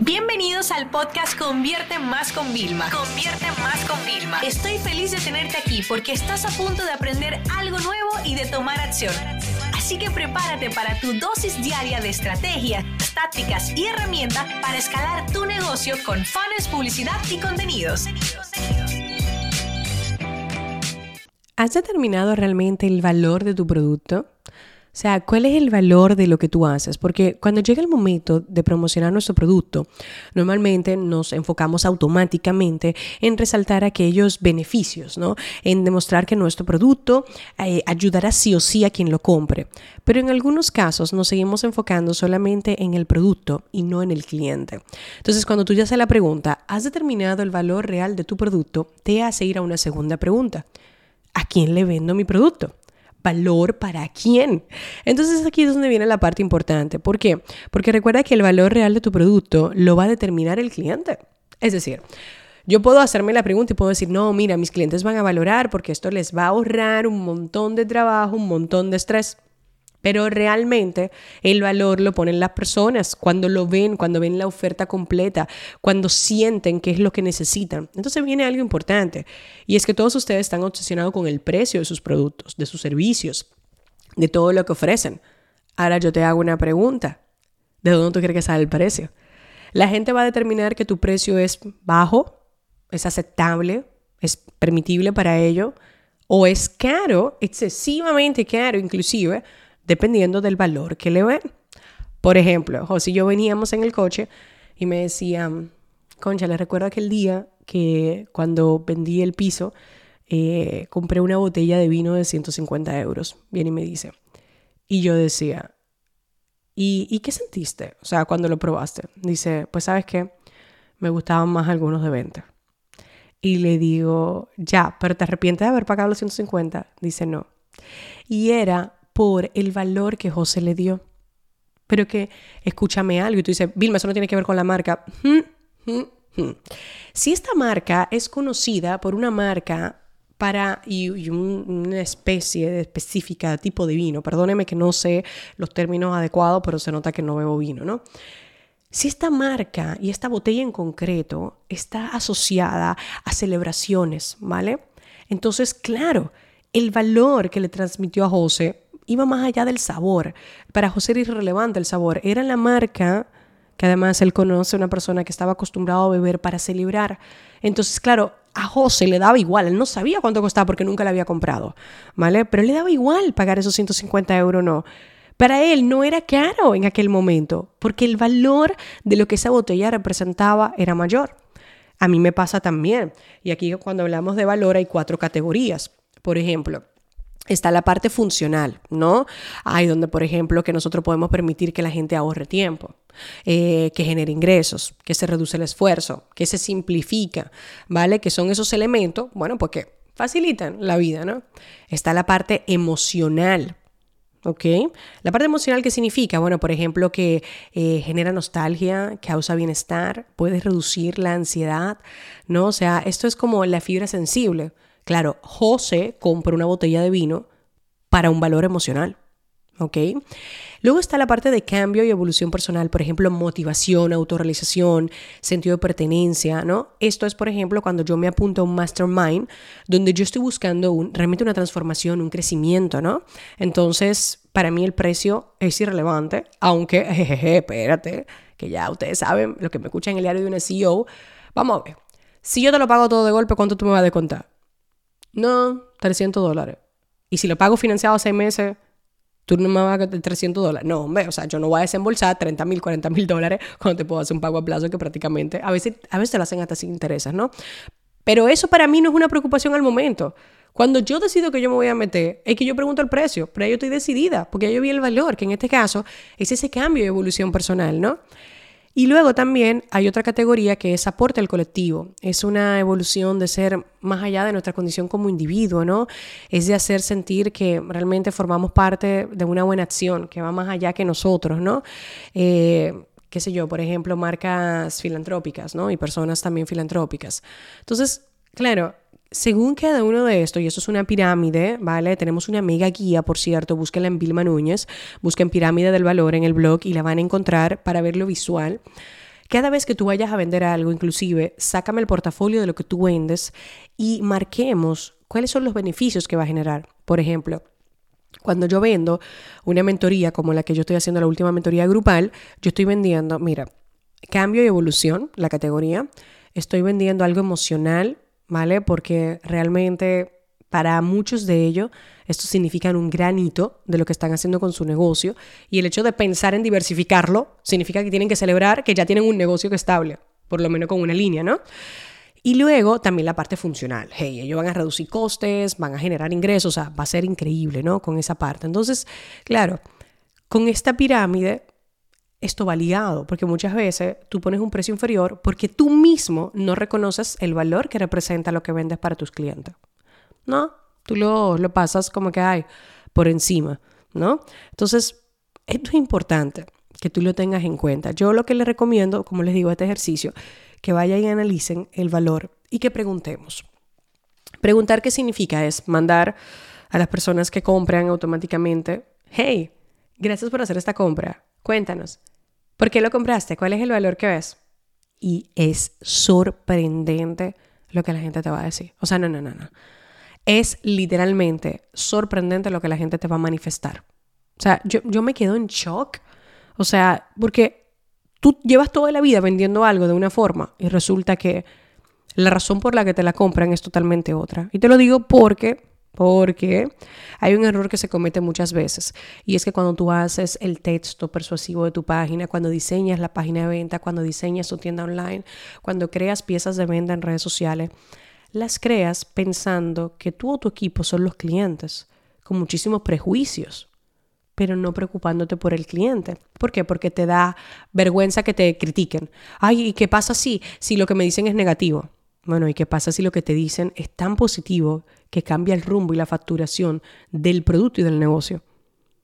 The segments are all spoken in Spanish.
Bienvenidos al podcast Convierte Más con Vilma. Convierte Más con Vilma. Estoy feliz de tenerte aquí porque estás a punto de aprender algo nuevo y de tomar acción. Así que prepárate para tu dosis diaria de estrategias, tácticas y herramientas para escalar tu negocio con fans, publicidad y contenidos. ¿Has determinado realmente el valor de tu producto? O sea, ¿cuál es el valor de lo que tú haces? Porque cuando llega el momento de promocionar nuestro producto, normalmente nos enfocamos automáticamente en resaltar aquellos beneficios, ¿no? En demostrar que nuestro producto eh, ayudará sí o sí a quien lo compre. Pero en algunos casos nos seguimos enfocando solamente en el producto y no en el cliente. Entonces, cuando tú ya haces la pregunta, ¿has determinado el valor real de tu producto? Te hace ir a una segunda pregunta. ¿A quién le vendo mi producto? Valor para quién. Entonces aquí es donde viene la parte importante. ¿Por qué? Porque recuerda que el valor real de tu producto lo va a determinar el cliente. Es decir, yo puedo hacerme la pregunta y puedo decir, no, mira, mis clientes van a valorar porque esto les va a ahorrar un montón de trabajo, un montón de estrés. Pero realmente el valor lo ponen las personas cuando lo ven, cuando ven la oferta completa, cuando sienten qué es lo que necesitan. Entonces viene algo importante y es que todos ustedes están obsesionados con el precio de sus productos, de sus servicios, de todo lo que ofrecen. Ahora yo te hago una pregunta. ¿De dónde tú crees que sale el precio? La gente va a determinar que tu precio es bajo, es aceptable, es permitible para ello, o es caro, excesivamente caro inclusive, dependiendo del valor que le ven. Por ejemplo, José y yo veníamos en el coche y me decían, concha, le recuerdo aquel día que cuando vendí el piso, eh, compré una botella de vino de 150 euros. Viene y me dice. Y yo decía, ¿y, ¿y qué sentiste? O sea, cuando lo probaste. Dice, pues sabes qué, me gustaban más algunos de venta. Y le digo, ya, pero ¿te arrepientes de haber pagado los 150? Dice, no. Y era por el valor que José le dio. Pero que, escúchame algo, y tú dices, Vilma, eso no tiene que ver con la marca. Hmm, hmm, hmm. Si esta marca es conocida por una marca para y, una especie de específica tipo de vino, perdóneme que no sé los términos adecuados, pero se nota que no bebo vino, ¿no? Si esta marca y esta botella en concreto está asociada a celebraciones, ¿vale? Entonces, claro, el valor que le transmitió a José iba más allá del sabor. Para José era irrelevante el sabor. Era la marca que además él conoce una persona que estaba acostumbrado a beber para celebrar. Entonces, claro, a José le daba igual, él no sabía cuánto costaba porque nunca le había comprado, ¿vale? Pero le daba igual pagar esos 150 euros, no. Para él no era caro en aquel momento, porque el valor de lo que esa botella representaba era mayor. A mí me pasa también. Y aquí cuando hablamos de valor hay cuatro categorías. Por ejemplo, está la parte funcional, ¿no? Hay donde, por ejemplo, que nosotros podemos permitir que la gente ahorre tiempo, eh, que genere ingresos, que se reduce el esfuerzo, que se simplifica, ¿vale? Que son esos elementos, bueno, porque facilitan la vida, ¿no? Está la parte emocional, ¿ok? La parte emocional, ¿qué significa? Bueno, por ejemplo, que eh, genera nostalgia, causa bienestar, puede reducir la ansiedad, ¿no? O sea, esto es como la fibra sensible. Claro, José compra una botella de vino para un valor emocional. ¿Ok? Luego está la parte de cambio y evolución personal, por ejemplo, motivación, autorrealización, sentido de pertenencia, ¿no? Esto es, por ejemplo, cuando yo me apunto a un mastermind donde yo estoy buscando un, realmente una transformación, un crecimiento, ¿no? Entonces, para mí el precio es irrelevante, aunque, jejeje, espérate, que ya ustedes saben, lo que me escuchan en el diario de una CEO, vamos a ver, si yo te lo pago todo de golpe, ¿cuánto tú me vas a descontar? No, 300 dólares. Y si lo pago financiado a seis meses, tú no me vas a gastar 300 dólares. No, hombre, o sea, yo no voy a desembolsar 30 mil, 40 mil dólares cuando te puedo hacer un pago a plazo que prácticamente, a veces, a veces lo hacen hasta sin intereses, ¿no? Pero eso para mí no es una preocupación al momento. Cuando yo decido que yo me voy a meter, es que yo pregunto el precio, pero yo estoy decidida, porque yo vi el valor, que en este caso es ese cambio de evolución personal, ¿no? Y luego también hay otra categoría que es aporte al colectivo. Es una evolución de ser más allá de nuestra condición como individuo, ¿no? Es de hacer sentir que realmente formamos parte de una buena acción, que va más allá que nosotros, ¿no? Eh, qué sé yo, por ejemplo, marcas filantrópicas, ¿no? Y personas también filantrópicas. Entonces, claro, según cada uno de estos, y esto es una pirámide, ¿vale? Tenemos una mega guía, por cierto, búsquenla en Vilma Núñez, busquen Pirámide del Valor en el blog y la van a encontrar para verlo visual. Cada vez que tú vayas a vender algo, inclusive, sácame el portafolio de lo que tú vendes y marquemos cuáles son los beneficios que va a generar. Por ejemplo, cuando yo vendo una mentoría como la que yo estoy haciendo, la última mentoría grupal, yo estoy vendiendo, mira, cambio y evolución, la categoría. Estoy vendiendo algo emocional, ¿vale? Porque realmente para muchos de ellos esto significa un gran hito de lo que están haciendo con su negocio y el hecho de pensar en diversificarlo significa que tienen que celebrar que ya tienen un negocio que estable, por lo menos con una línea, ¿no? Y luego también la parte funcional. Hey, ellos van a reducir costes, van a generar ingresos, o sea, va a ser increíble, ¿no? Con esa parte. Entonces, claro, con esta pirámide esto va ligado, porque muchas veces tú pones un precio inferior porque tú mismo no reconoces el valor que representa lo que vendes para tus clientes. ¿No? Tú lo, lo pasas como que hay por encima, ¿no? Entonces, esto es importante que tú lo tengas en cuenta. Yo lo que les recomiendo, como les digo, este ejercicio, que vayan y analicen el valor y que preguntemos. Preguntar qué significa es mandar a las personas que compran automáticamente, hey, gracias por hacer esta compra, cuéntanos, ¿por qué lo compraste? ¿Cuál es el valor que ves? Y es sorprendente lo que la gente te va a decir. O sea, no, no, no, no. Es literalmente sorprendente lo que la gente te va a manifestar. O sea, yo, yo me quedo en shock. O sea, porque tú llevas toda la vida vendiendo algo de una forma y resulta que la razón por la que te la compran es totalmente otra. Y te lo digo porque porque hay un error que se comete muchas veces y es que cuando tú haces el texto persuasivo de tu página, cuando diseñas la página de venta, cuando diseñas tu tienda online, cuando creas piezas de venta en redes sociales, las creas pensando que tú o tu equipo son los clientes, con muchísimos prejuicios pero no preocupándote por el cliente. ¿Por qué? Porque te da vergüenza que te critiquen. Ay, ¿y qué pasa si, si lo que me dicen es negativo? Bueno, ¿y qué pasa si lo que te dicen es tan positivo que cambia el rumbo y la facturación del producto y del negocio?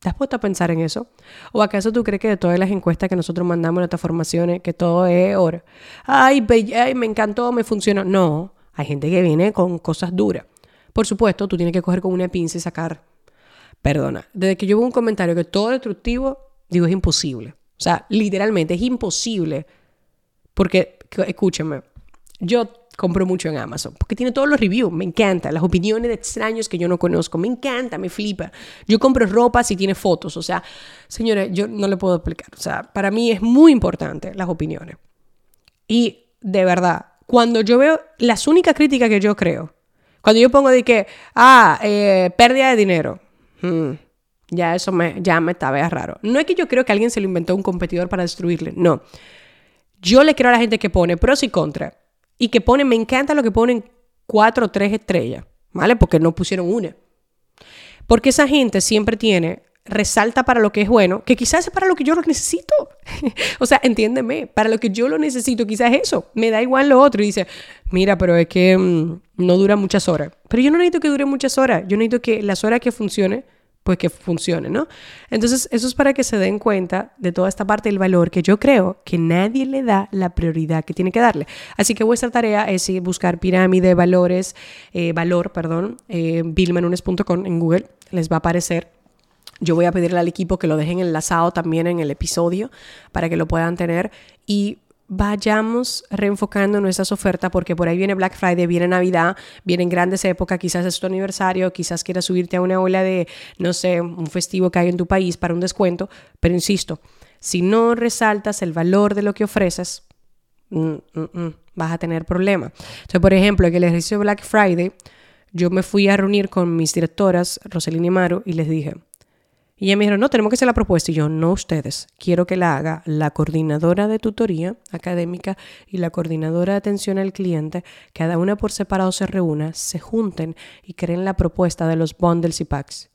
¿Te has puesto a pensar en eso? ¿O acaso tú crees que de todas las encuestas que nosotros mandamos en nuestras formaciones, que todo es oro? Ay, ay, me encantó, me funcionó. No, hay gente que viene con cosas duras. Por supuesto, tú tienes que coger con una pinza y sacar Perdona, desde que yo veo un comentario que todo destructivo, digo, es imposible. O sea, literalmente es imposible. Porque, escúchame, yo compro mucho en Amazon porque tiene todos los reviews, me encanta, las opiniones de extraños que yo no conozco, me encanta, me flipa. Yo compro ropa si tiene fotos, o sea, señores, yo no le puedo explicar, o sea, para mí es muy importante las opiniones. Y de verdad, cuando yo veo las únicas críticas que yo creo, cuando yo pongo de que, ah, eh, pérdida de dinero, Mm, ya eso me, ya me estaba raro. No es que yo creo que alguien se lo inventó un competidor para destruirle, no. Yo le creo a la gente que pone pros y contras. Y que pone, me encanta lo que ponen cuatro o tres estrellas, ¿vale? Porque no pusieron una. Porque esa gente siempre tiene, resalta para lo que es bueno, que quizás es para lo que yo lo necesito. o sea, entiéndeme, para lo que yo lo necesito, quizás es eso. Me da igual lo otro. Y dice, mira, pero es que mm, no dura muchas horas. Pero yo no necesito que dure muchas horas. Yo necesito que las horas que funcione pues que funcione, ¿no? Entonces, eso es para que se den cuenta de toda esta parte del valor que yo creo que nadie le da la prioridad que tiene que darle. Así que vuestra tarea es buscar pirámide, valores, eh, valor, perdón, eh, billmanunes.com en Google, les va a aparecer. Yo voy a pedirle al equipo que lo dejen enlazado también en el episodio para que lo puedan tener y vayamos reenfocando nuestras ofertas porque por ahí viene Black Friday, viene Navidad, vienen grandes épocas, quizás es tu aniversario, quizás quieras subirte a una ola de, no sé, un festivo que hay en tu país para un descuento, pero insisto, si no resaltas el valor de lo que ofreces, mm, mm, mm, vas a tener problemas. Entonces, por ejemplo, en el ejercicio de Black Friday, yo me fui a reunir con mis directoras, Roselina y Maru, y les dije, y ella me dijo, no, tenemos que hacer la propuesta. Y yo, no ustedes, quiero que la haga la coordinadora de tutoría académica y la coordinadora de atención al cliente, cada una por separado se reúna, se junten y creen la propuesta de los bundles y packs.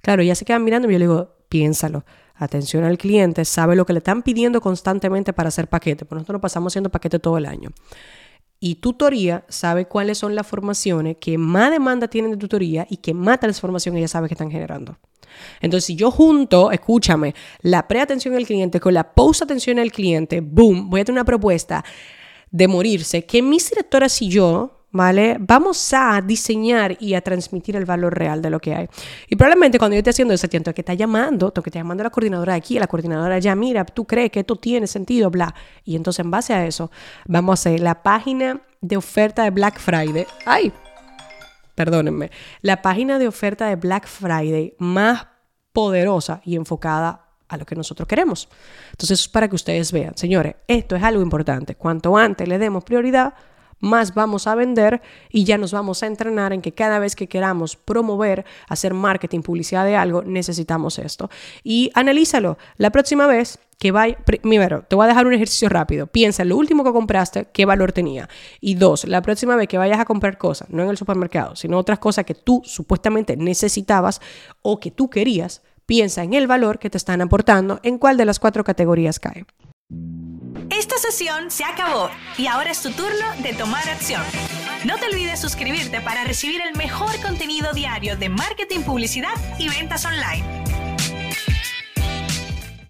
Claro, ya se quedan mirando y yo le digo, piénsalo. Atención al cliente, sabe lo que le están pidiendo constantemente para hacer paquete, pues nosotros pasamos haciendo paquete todo el año. Y tutoría sabe cuáles son las formaciones que más demanda tienen de tutoría y que más transformación ella sabe que están generando. Entonces, si yo junto, escúchame, la preatención al cliente con la post-atención al cliente, boom, voy a tener una propuesta de morirse que mis directoras y yo ¿vale? Vamos a diseñar y a transmitir el valor real de lo que hay. Y probablemente cuando yo esté haciendo eso, tengo que estar llamando, que estar llamando a la coordinadora de aquí, a la coordinadora ya, mira, tú crees que esto tiene sentido, bla. Y entonces en base a eso, vamos a hacer la página de oferta de Black Friday. ¡Ay! Perdónenme. La página de oferta de Black Friday más poderosa y enfocada a lo que nosotros queremos. Entonces, es para que ustedes vean, señores, esto es algo importante. Cuanto antes le demos prioridad, más vamos a vender y ya nos vamos a entrenar en que cada vez que queramos promover, hacer marketing, publicidad de algo, necesitamos esto. Y analízalo. La próxima vez que vaya, primero, te voy a dejar un ejercicio rápido. Piensa en lo último que compraste, qué valor tenía. Y dos, la próxima vez que vayas a comprar cosas, no en el supermercado, sino otras cosas que tú supuestamente necesitabas o que tú querías, piensa en el valor que te están aportando, en cuál de las cuatro categorías cae. Esta sesión se acabó y ahora es tu turno de tomar acción. No te olvides suscribirte para recibir el mejor contenido diario de marketing, publicidad y ventas online.